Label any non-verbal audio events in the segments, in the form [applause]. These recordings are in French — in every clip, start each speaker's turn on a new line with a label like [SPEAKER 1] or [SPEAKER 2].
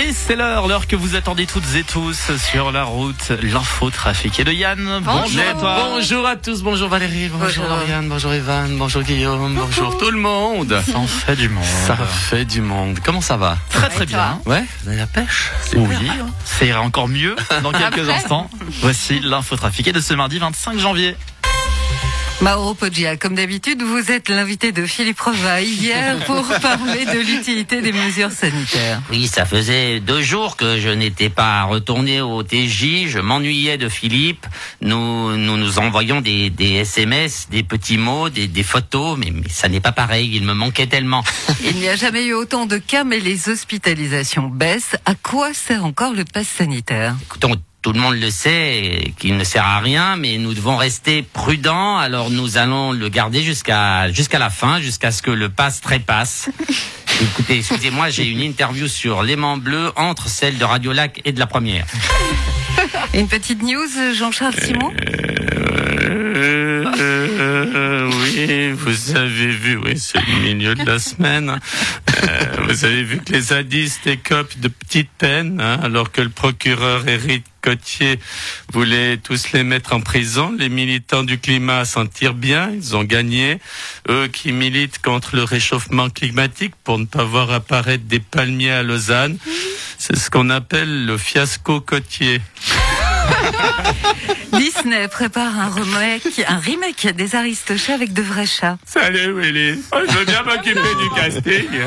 [SPEAKER 1] Et c'est l'heure, l'heure que vous attendez toutes et tous sur la route, l'info trafic. Et de Yann, bonjour à toi.
[SPEAKER 2] Bonjour à tous, bonjour Valérie, bonjour, Lauriane, bonjour Evan, bonjour Guillaume, bonjour tout le monde.
[SPEAKER 1] Ça en fait du monde.
[SPEAKER 2] Ça fait du monde. Comment ça va?
[SPEAKER 1] Très très bien.
[SPEAKER 2] Ouais, vous avez la pêche?
[SPEAKER 1] Oui, ça ira encore mieux dans quelques instants. Voici l'info trafic de ce mardi 25 janvier.
[SPEAKER 3] Mauro Poggia, comme d'habitude, vous êtes l'invité de Philippe Rova hier [laughs] pour parler de l'utilité des mesures sanitaires.
[SPEAKER 4] Oui, ça faisait deux jours que je n'étais pas retourné au TJ. Je m'ennuyais de Philippe. Nous nous, nous envoyons des, des SMS, des petits mots, des, des photos, mais, mais ça n'est pas pareil. Il me manquait tellement. [laughs]
[SPEAKER 3] Il n'y a jamais eu autant de cas, mais les hospitalisations baissent. À quoi sert encore le pass sanitaire?
[SPEAKER 4] Écoutons, tout le monde le sait qu'il ne sert à rien, mais nous devons rester prudents. Alors nous allons le garder jusqu'à jusqu'à la fin, jusqu'à ce que le passe trépasse. [laughs] Écoutez, excusez-moi, j'ai une interview sur l'aimant bleu entre celle de Radio Lac et de la première.
[SPEAKER 3] Une petite news, Jean-Charles Simon
[SPEAKER 2] Euh, euh, oui, vous avez vu, oui, c'est le milieu de la semaine. Euh, vous avez vu que les zadistes écopent de petites peines, hein, alors que le procureur Éric Cotier voulait tous les mettre en prison. Les militants du climat s'en tirent bien, ils ont gagné. Eux qui militent contre le réchauffement climatique pour ne pas voir apparaître des palmiers à Lausanne. C'est ce qu'on appelle le fiasco Cotier. [laughs]
[SPEAKER 3] Disney prépare un remake, un remake des Aristochats avec de vrais chats.
[SPEAKER 2] Salut Willy, Oh, je veux bien m'occuper du casting. [laughs]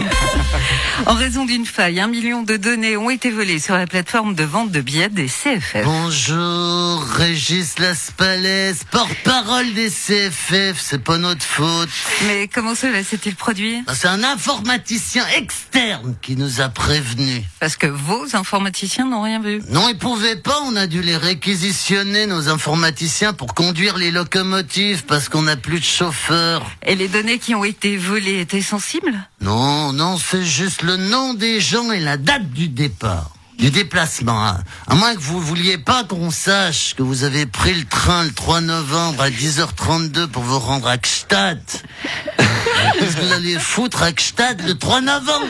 [SPEAKER 3] En raison d'une faille, un million de données ont été volées sur la plateforme de vente de billets des CFF.
[SPEAKER 5] Bonjour, Régis Laspalès, porte-parole des CFF, c'est pas notre faute.
[SPEAKER 3] Mais comment cela s'est-il produit?
[SPEAKER 5] C'est un informaticien externe qui nous a prévenus.
[SPEAKER 3] Parce que vos informaticiens n'ont rien vu.
[SPEAKER 5] Non, ils pouvaient pas, on a dû les réquisitionner, nos informaticiens, pour conduire les locomotives, parce qu'on n'a plus de chauffeurs.
[SPEAKER 3] Et les données qui ont été volées étaient sensibles?
[SPEAKER 5] Non, non, c'est juste le nom des gens et la date du départ. Du déplacement, hein. à moins que vous vouliez pas qu'on sache que vous avez pris le train le 3 novembre à 10h32 pour vous rendre à Gstaad. [laughs] Qu'est-ce que vous allez foutre à Gstaad le 3 novembre?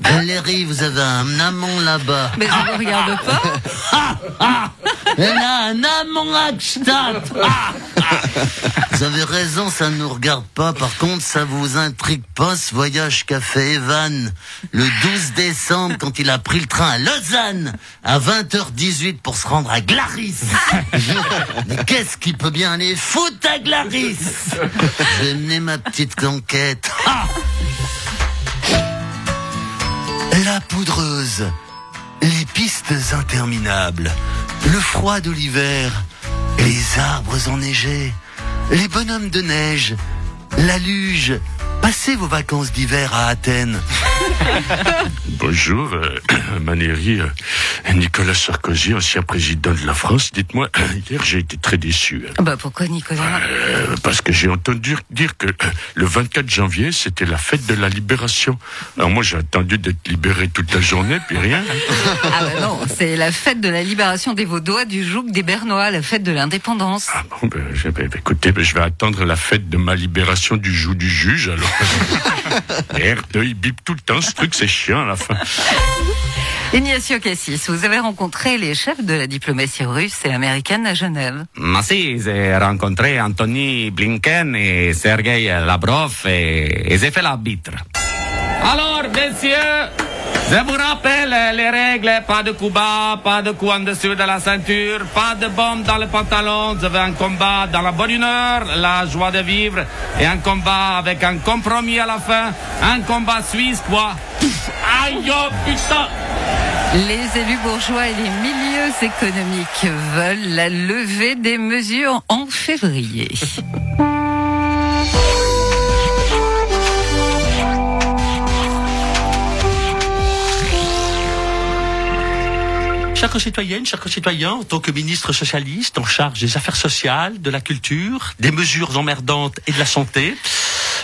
[SPEAKER 5] Valérie, vous avez un amont là-bas.
[SPEAKER 3] Mais je ne regarde pas. [laughs]
[SPEAKER 5] Elle a un amont à Gstaad. Ah, ah. Vous avez raison, ça ne nous regarde pas. Par contre, ça vous intrigue pas ce voyage qu'a fait Evan le 12 décembre quand il a pris le train à Lausanne à 20h18 pour se rendre à Glaris. [laughs] Mais qu'est-ce qui peut bien aller foutre à Glaris? J'ai mené ma petite conquête. Ah La poudreuse, les pistes interminables, le froid de l'hiver, les arbres enneigés, les bonhommes de neige, la luge. Passez vos vacances d'hiver à Athènes. [laughs]
[SPEAKER 2] Bonjour, euh, [clears throat] Valérie, euh, Nicolas Sarkozy, ancien président de la France. Dites-moi, [clears throat] hier j'ai été très déçu. hein.
[SPEAKER 3] Bah pourquoi Nicolas?
[SPEAKER 2] Euh, parce que j'ai entendu dire que euh, le 24 janvier, c'était la fête de la libération. Alors moi, j'ai attendu d'être libéré toute la journée, puis rien. [laughs]
[SPEAKER 3] Ah bah non, c'est la fête de la libération des Vaudois, du Joug, des Bernois, la fête de l'indépendance.
[SPEAKER 2] Ah bon, ben, je, ben, écoutez, ben, je vais attendre la fête de ma libération du joug du juge, alors. [laughs] Merde, il bip tout le temps, ce truc, c'est chiant à la fin. [laughs]
[SPEAKER 3] Ignacio Cassis, vous avez rencontré les chefs de la diplomatie russe et américaine à Genève.
[SPEAKER 4] Mais si, j'ai rencontré Anthony Blinken et Sergei Lavrov et, et j'ai fait l'arbitre. Alors, messieurs, je vous rappelle les règles, pas de coups bas, pas de coups en dessous de la ceinture, pas de bombe dans le pantalon, je veux un combat dans la bonne humeur, la joie de vivre, et un combat avec un compromis à la fin, un combat suisse, quoi. Aïe, oh, putain.
[SPEAKER 3] Les élus bourgeois et les milieux économiques veulent la levée des mesures en février.
[SPEAKER 6] Chers citoyennes, chers citoyens, en tant que ministre socialiste en charge des affaires sociales, de la culture, des mesures emmerdantes et de la santé,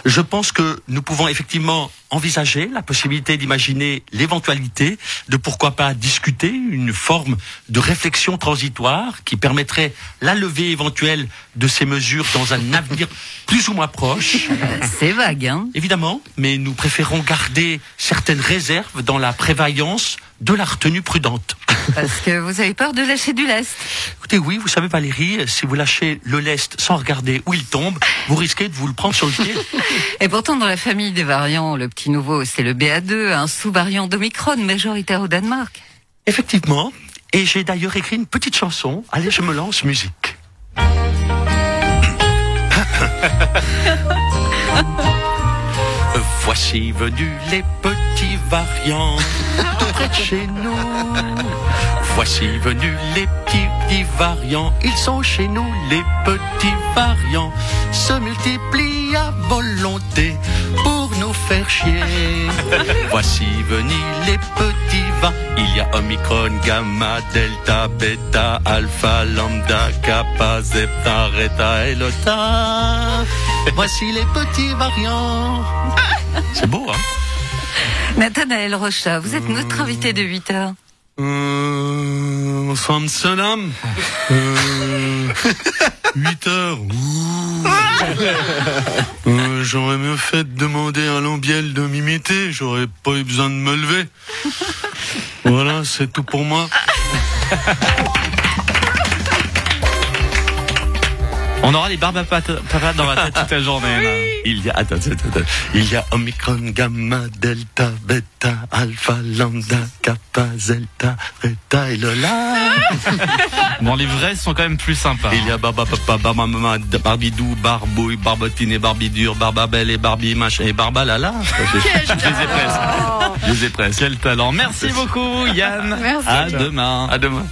[SPEAKER 6] Je pense que nous pouvons effectivement envisager la possibilité d'imaginer l'éventualité de pourquoi pas discuter une forme de réflexion transitoire qui permettrait la levée éventuelle de ces mesures dans un avenir plus ou moins proche. [laughs]
[SPEAKER 3] C'est vague, hein
[SPEAKER 6] Évidemment, mais nous préférons garder certaines réserves dans la prévaillance de la retenue prudente.
[SPEAKER 3] Parce que vous avez peur de lâcher du lest.
[SPEAKER 6] Écoutez, oui, vous savez Valérie, si vous lâchez le lest sans regarder où il tombe, vous risquez de vous le prendre sur le pied. [laughs]
[SPEAKER 3] Et pourtant, dans la famille des variants, le petit nouveau, c'est le BA2, un sous-variant d'Omicron majoritaire au Danemark.
[SPEAKER 6] Effectivement, et j'ai d'ailleurs écrit une petite chanson. Allez, je me lance, musique. [laughs] Voici venus les petits variants tout près de chez nous. Voici venus les petits, petits variants, ils sont chez nous les petits variants, se multiplient à volonté pour nous faire chier. [laughs] Voici venus les petits variants, il y a Omicron, Gamma, Delta, Beta, Alpha, Lambda, Kappa, Zeta, Reta et Lota. Voici les petits variants. C'est beau, hein?
[SPEAKER 3] Nathanaël Rocha, vous êtes notre invité de 8 heures.
[SPEAKER 2] Euh, salam. Euh, 8 heures. Euh, J'aurais mieux fait de demander à Lambiel de m'imiter. J'aurais pas eu besoin de me lever. Voilà, c'est tout pour moi.
[SPEAKER 1] On aura les barbes à pat- papa dans la tête toute la journée.
[SPEAKER 6] Il y a, attends. Il y a Omicron, Gamma, Delta, Beta, Alpha, Lambda, Kappa, Zeta, Reta et Lola. [laughs]
[SPEAKER 1] Bon, les vrais sont quand même plus sympas.
[SPEAKER 6] Il y a Barba Papa, Barba Maman, Barbidou, Barbouille, Barbotine et Barbidure, Barbabelle et Barbie Machin et Barbalala. [laughs]
[SPEAKER 1] Je les ai presque. Je les ai presque. Quel talent. Merci beaucoup, Yann.
[SPEAKER 3] Merci.
[SPEAKER 1] À demain.
[SPEAKER 6] À demain.